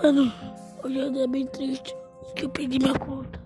Mano, hoje é um dia bem triste que eu perdi minha conta.